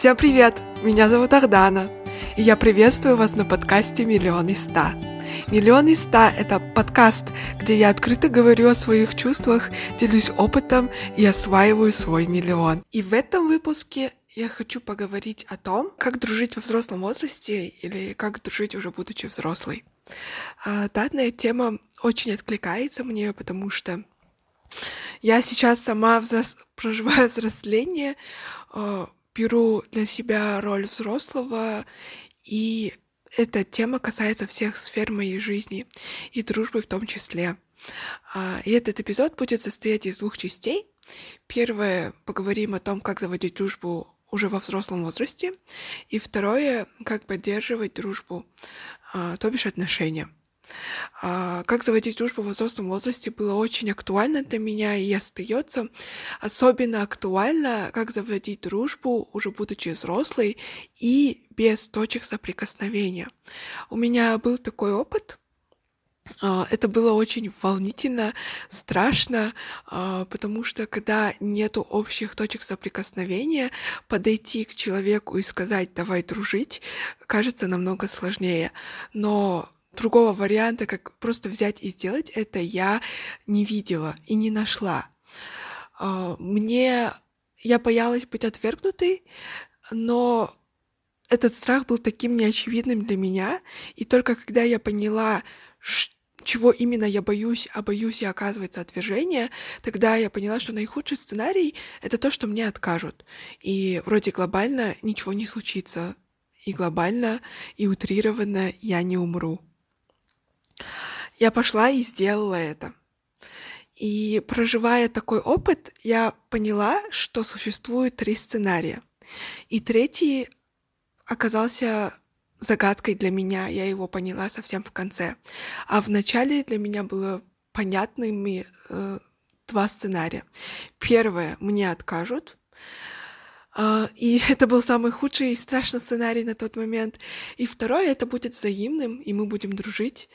Всем привет! Меня зовут Ардана, и я приветствую вас на подкасте «Миллион из ста». «Миллион из ста» — это подкаст, где я открыто говорю о своих чувствах, делюсь опытом и осваиваю свой миллион. И в этом выпуске я хочу поговорить о том, как дружить во взрослом возрасте или как дружить уже будучи взрослой. А, данная тема очень откликается мне, потому что я сейчас сама взрос... проживаю взросление, а, беру для себя роль взрослого, и эта тема касается всех сфер моей жизни, и дружбы в том числе. А, и этот эпизод будет состоять из двух частей. Первое, поговорим о том, как заводить дружбу уже во взрослом возрасте. И второе, как поддерживать дружбу, а, то бишь отношения. А, как заводить дружбу в взрослом возрасте было очень актуально для меня и остается особенно актуально, как заводить дружбу, уже будучи взрослой и без точек соприкосновения. У меня был такой опыт, а, это было очень волнительно, страшно, а, потому что когда нету общих точек соприкосновения, подойти к человеку и сказать «давай дружить» кажется намного сложнее. Но другого варианта, как просто взять и сделать это, я не видела и не нашла. А, мне... Я боялась быть отвергнутой, но этот страх был таким неочевидным для меня, и только когда я поняла, чего именно я боюсь, а боюсь я, оказывается, отвержения, тогда я поняла, что наихудший сценарий — это то, что мне откажут. И вроде глобально ничего не случится. И глобально, и утрированно я не умру. Я пошла и сделала это. И проживая такой опыт, я поняла, что существует три сценария. И третий оказался загадкой для меня, я его поняла совсем в конце. А в начале для меня было понятными э, два сценария. Первое, мне откажут, и это был самый худший и страшный сценарий на тот момент. И второе, это будет взаимным, и мы будем дружить.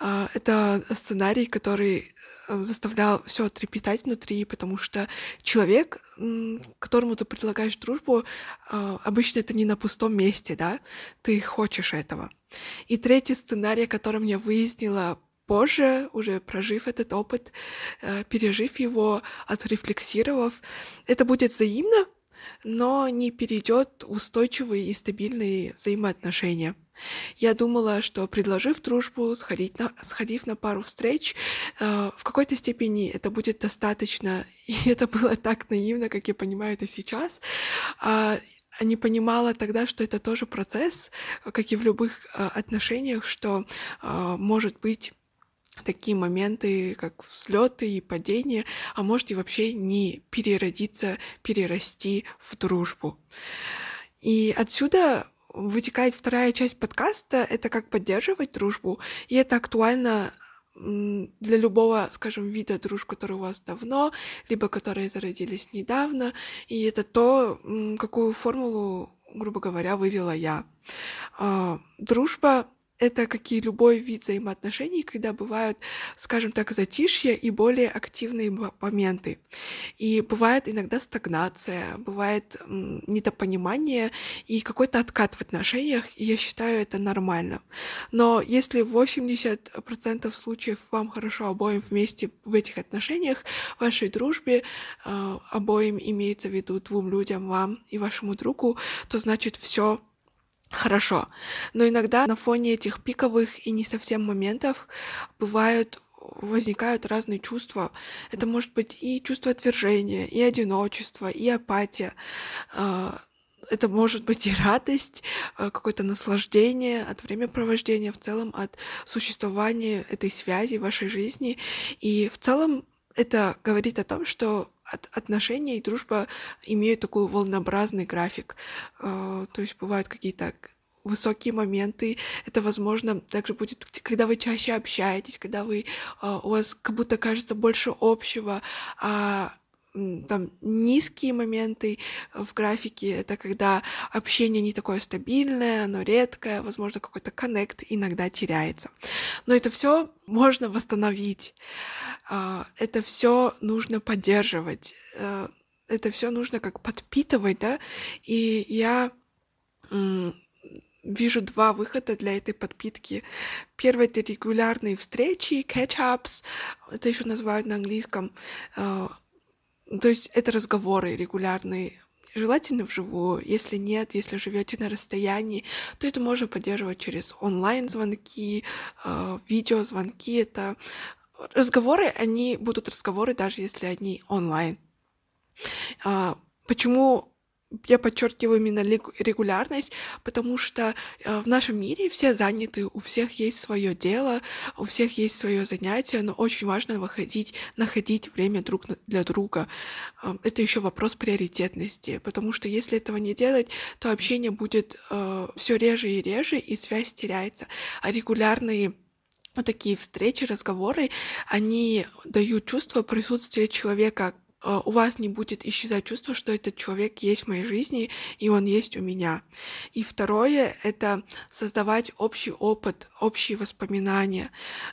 Uh, это сценарий, который э, заставлял все трепетать внутри, потому что человек, которому ты предлагаешь дружбу, uh, обычно это не на пустом месте, да, ты хочешь этого. И третий сценарий, который я выяснила позже, уже прожив этот опыт, э, пережив его, отрефлексировав, это будет взаимно, но не перейдет устойчивые и стабильные взаимоотношения. Я думала, что предложив дружбу, сходить на, сходив на пару встреч, э, в какой-то степени это будет достаточно. И это было так наивно, как я понимаю это сейчас. А, не понимала тогда, что это тоже процесс, как и в любых э, отношениях, что э, может быть такие моменты, как взлеты и падения, а может и вообще не переродиться, перерасти в дружбу. И отсюда вытекает вторая часть подкаста, это как поддерживать дружбу, и это актуально для любого, скажем, вида дружб, которые у вас давно, либо которые зародились недавно, и это то, какую формулу, грубо говоря, вывела я. А, дружба это как и любой вид взаимоотношений, когда бывают, скажем так, затишья и более активные моменты. И бывает иногда стагнация, бывает недопонимание и какой-то откат в отношениях, и я считаю это нормально. Но если 80% случаев вам хорошо обоим вместе в этих отношениях, в вашей дружбе э, обоим имеется в виду двум людям, вам и вашему другу, то значит все хорошо. Но иногда на фоне этих пиковых и не совсем моментов бывают возникают разные чувства. Это может быть и чувство отвержения, и одиночество, и апатия. А, это может быть и радость, а, какое-то наслаждение от времяпровождения, в целом от существования этой связи в вашей жизни. И в целом это говорит о том, что отношения и дружба имеют такой волнообразный график. А, то есть бывают какие-то высокие моменты. Это, возможно, также будет, когда вы чаще общаетесь, когда вы, а, у вас как будто кажется больше общего, а там низкие моменты в графике, это когда общение не такое стабильное, оно редкое, возможно, какой-то коннект иногда теряется. Но это все можно восстановить, а, это все нужно поддерживать. Э, это все нужно как подпитывать, да, и я вижу два выхода для этой подпитки. Первый — это регулярные встречи, catch-ups, это еще называют на английском. А, то есть это разговоры регулярные, желательно вживую. Если нет, если живете на расстоянии, то это можно поддерживать через онлайн-звонки, а, видеозвонки. Это разговоры, они будут разговоры, даже если они онлайн. А, почему я подчеркиваю именно регулярность, потому что э, в нашем мире все заняты, у всех есть свое дело, у всех есть свое занятие, но очень важно выходить, находить время друг для друга. Э, это еще вопрос приоритетности, потому что если этого не делать, то общение будет э, все реже и реже, и связь теряется. А регулярные вот такие встречи, разговоры, они дают чувство присутствия человека у вас не будет исчезать чувство, что этот человек есть в моей жизни, и он есть у меня. И второе — это создавать общий опыт, общие воспоминания,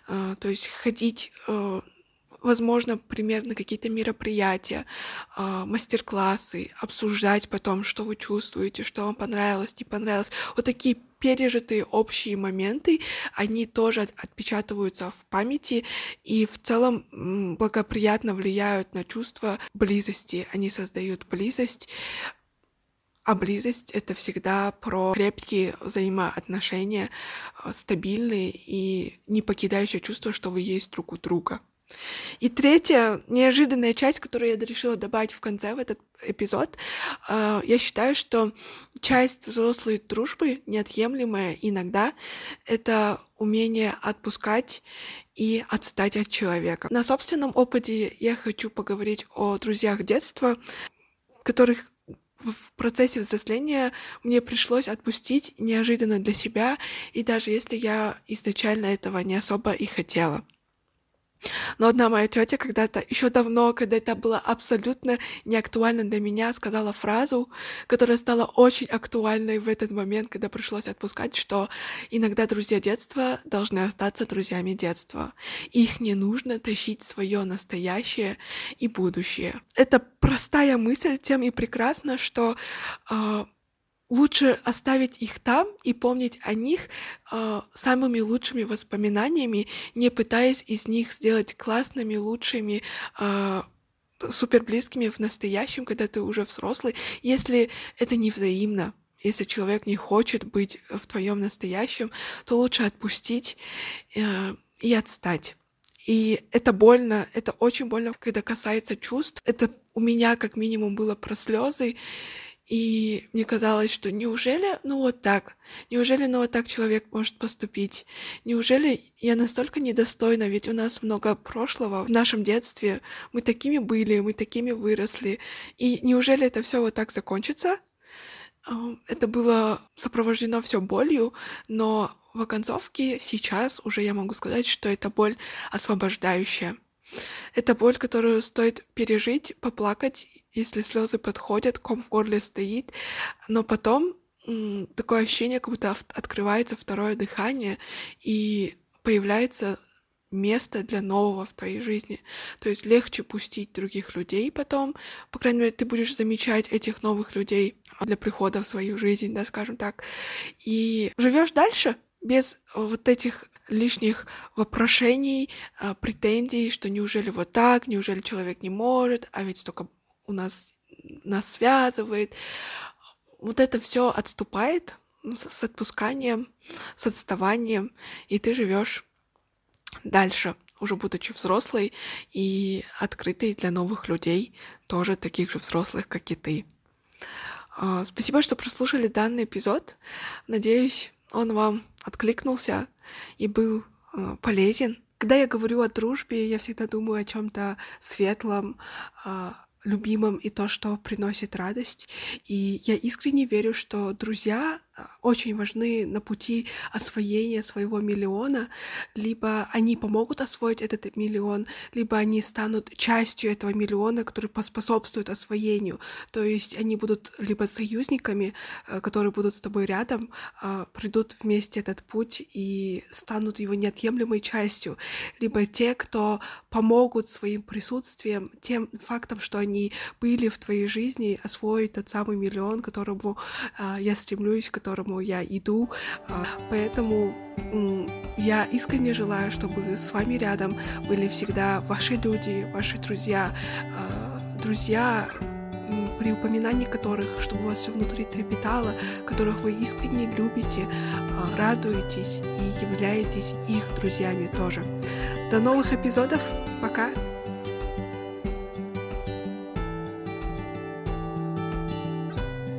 э, то есть ходить э, возможно, примерно какие-то мероприятия, мастер-классы, обсуждать потом, что вы чувствуете, что вам понравилось, не понравилось. Вот такие пережитые общие моменты, они тоже отпечатываются в памяти и в целом благоприятно влияют на чувство близости. Они создают близость, а близость — это всегда про крепкие взаимоотношения, э, стабильные и не покидающее чувство, что вы есть друг у друга. И третья неожиданная часть, которую я решила добавить в конце в этот эпизод, э, я считаю, что часть взрослой дружбы, неотъемлемая иногда, это умение отпускать и отстать от человека. На собственном опыте я хочу поговорить о друзьях детства, которых в процессе взросления мне пришлось отпустить неожиданно для себя, и даже если я изначально этого не особо и хотела. Но одна моя тетя когда-то, еще давно, когда это было абсолютно не актуально для меня, сказала фразу, которая стала очень актуальной в этот момент, когда пришлось отпускать, что иногда друзья детства должны остаться друзьями детства. Их не нужно тащить свое настоящее и будущее. Это простая мысль, тем и прекрасно, что э, лучше оставить их там и помнить о них э, самыми лучшими воспоминаниями, не пытаясь из них сделать классными, лучшими, э, супер близкими в настоящем, когда ты уже взрослый, если это не взаимно. Если человек не хочет быть в твоем настоящем, то лучше отпустить э, и отстать. И это больно, это очень больно, когда касается чувств. Это у меня как минимум было про слезы, и мне казалось, что неужели, ну вот так, неужели, ну вот так человек может поступить? Неужели я настолько недостойна, ведь у нас много прошлого в нашем детстве, мы такими были, мы такими выросли, и неужели это все вот так закончится? Это было сопровождено все болью, но в оконцовке сейчас уже я могу сказать, что это боль освобождающая. Это боль, которую стоит пережить, поплакать, если слезы подходят, ком в горле стоит, но потом такое ощущение, как будто открывается второе дыхание и появляется место для нового в твоей жизни. То есть легче пустить других людей потом, по крайней мере, ты будешь замечать этих новых людей для прихода в свою жизнь, да, скажем так, и живешь дальше без вот этих лишних вопрошений, а, претензий, что неужели вот так, неужели человек не может, а ведь столько у нас нас связывает. Вот это все отступает с отпусканием, с отставанием, и ты живешь дальше, уже будучи взрослой и открытой для новых людей, тоже таких же взрослых, как и ты. А, спасибо, что прослушали данный эпизод. Надеюсь, он вам откликнулся и был э, полезен. Когда я говорю о дружбе, я всегда думаю о чем-то светлом, э, любимом и то, что приносит радость. И я искренне верю, что друзья очень важны на пути освоения своего миллиона, либо они помогут освоить этот миллион, либо они станут частью этого миллиона, который поспособствует освоению. То есть они будут либо союзниками, э, которые будут с тобой рядом, а, придут вместе этот путь и станут его неотъемлемой частью, либо те, кто помогут своим присутствием, тем фактом, что они были в твоей жизни, освоить тот самый миллион, которому а, я стремлюсь, к которому я иду. А, поэтому я искренне желаю, чтобы с вами рядом были всегда ваши люди, ваши друзья, друзья, при упоминании которых, чтобы у вас все внутри трепетало, которых вы искренне любите, а, радуетесь и являетесь их друзьями тоже. До новых эпизодов. Пока!